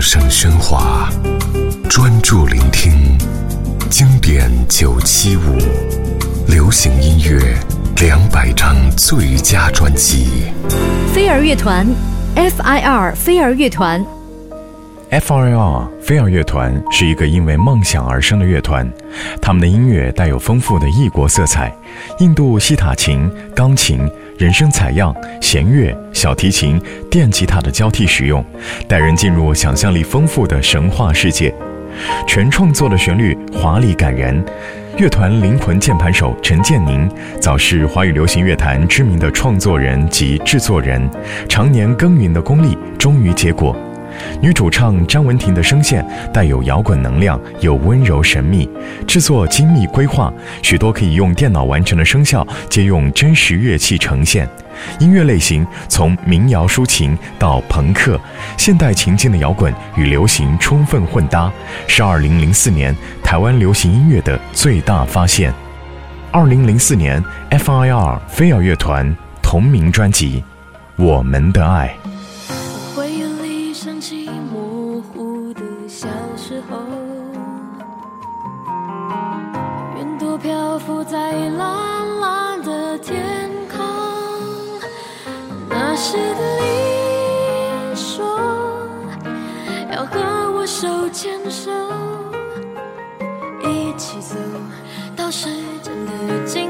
声喧哗，专注聆听经典九七五，流行音乐两百张最佳专辑。飞儿乐团，FIR 飞儿乐团。FIR 飞儿乐团是一个因为梦想而生的乐团，他们的音乐带有丰富的异国色彩，印度西塔琴、钢琴、人声采样、弦乐、小提琴、电吉他的交替使用，带人进入想象力丰富的神话世界。全创作的旋律华丽感人，乐团灵魂键盘手陈建宁早是华语流行乐坛知名的创作人及制作人，常年耕耘的功力终于结果。女主唱张文婷的声线带有摇滚能量，又温柔神秘，制作精密规划，许多可以用电脑完成的声效皆用真实乐器呈现。音乐类型从民谣抒情到朋克、现代情境的摇滚与流行充分混搭，是2004年台湾流行音乐的最大发现。2004年，FIR 飞儿乐团同名专辑《我们的爱》。想起模糊的小时候，云朵漂浮在蓝蓝的天空，那时的你说要和我手牵手，一起走到时间的尽